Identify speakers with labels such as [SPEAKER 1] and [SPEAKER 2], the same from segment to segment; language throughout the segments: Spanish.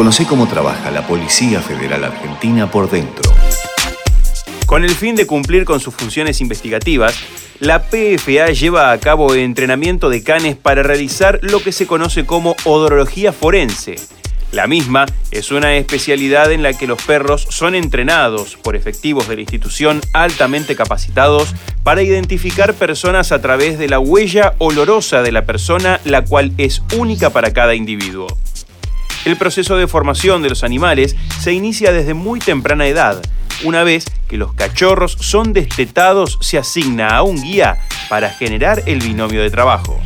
[SPEAKER 1] Conoce cómo trabaja la Policía Federal Argentina por dentro.
[SPEAKER 2] Con el fin de cumplir con sus funciones investigativas, la PFA lleva a cabo entrenamiento de canes para realizar lo que se conoce como odorología forense. La misma es una especialidad en la que los perros son entrenados por efectivos de la institución altamente capacitados para identificar personas a través de la huella olorosa de la persona, la cual es única para cada individuo. El proceso de formación de los animales se inicia desde muy temprana edad. Una vez que los cachorros son destetados, se asigna a un guía para generar el binomio de trabajo.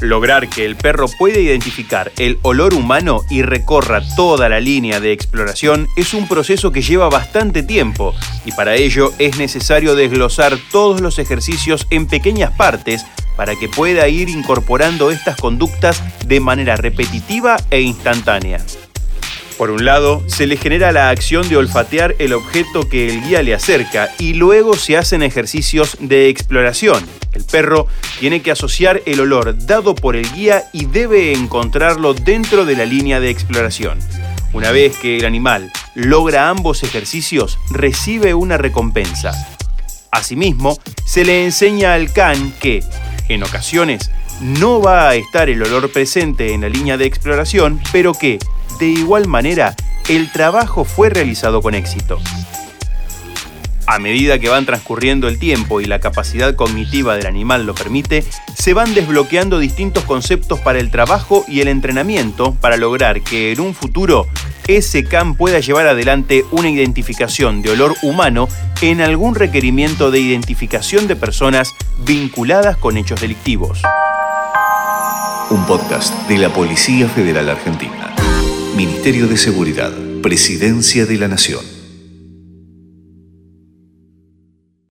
[SPEAKER 2] Lograr que el perro pueda identificar el olor humano y recorra toda la línea de exploración es un proceso que lleva bastante tiempo y para ello es necesario desglosar todos los ejercicios en pequeñas partes para que pueda ir incorporando estas conductas de manera repetitiva e instantánea. Por un lado, se le genera la acción de olfatear el objeto que el guía le acerca y luego se hacen ejercicios de exploración. El perro tiene que asociar el olor dado por el guía y debe encontrarlo dentro de la línea de exploración. Una vez que el animal logra ambos ejercicios, recibe una recompensa. Asimismo, se le enseña al can que, en ocasiones no va a estar el olor presente en la línea de exploración, pero que, de igual manera, el trabajo fue realizado con éxito. A medida que van transcurriendo el tiempo y la capacidad cognitiva del animal lo permite, se van desbloqueando distintos conceptos para el trabajo y el entrenamiento para lograr que en un futuro ese CAM pueda llevar adelante una identificación de olor humano en algún requerimiento de identificación de personas vinculadas con hechos delictivos.
[SPEAKER 1] Un podcast de la Policía Federal Argentina. Ministerio de Seguridad, Presidencia de la Nación.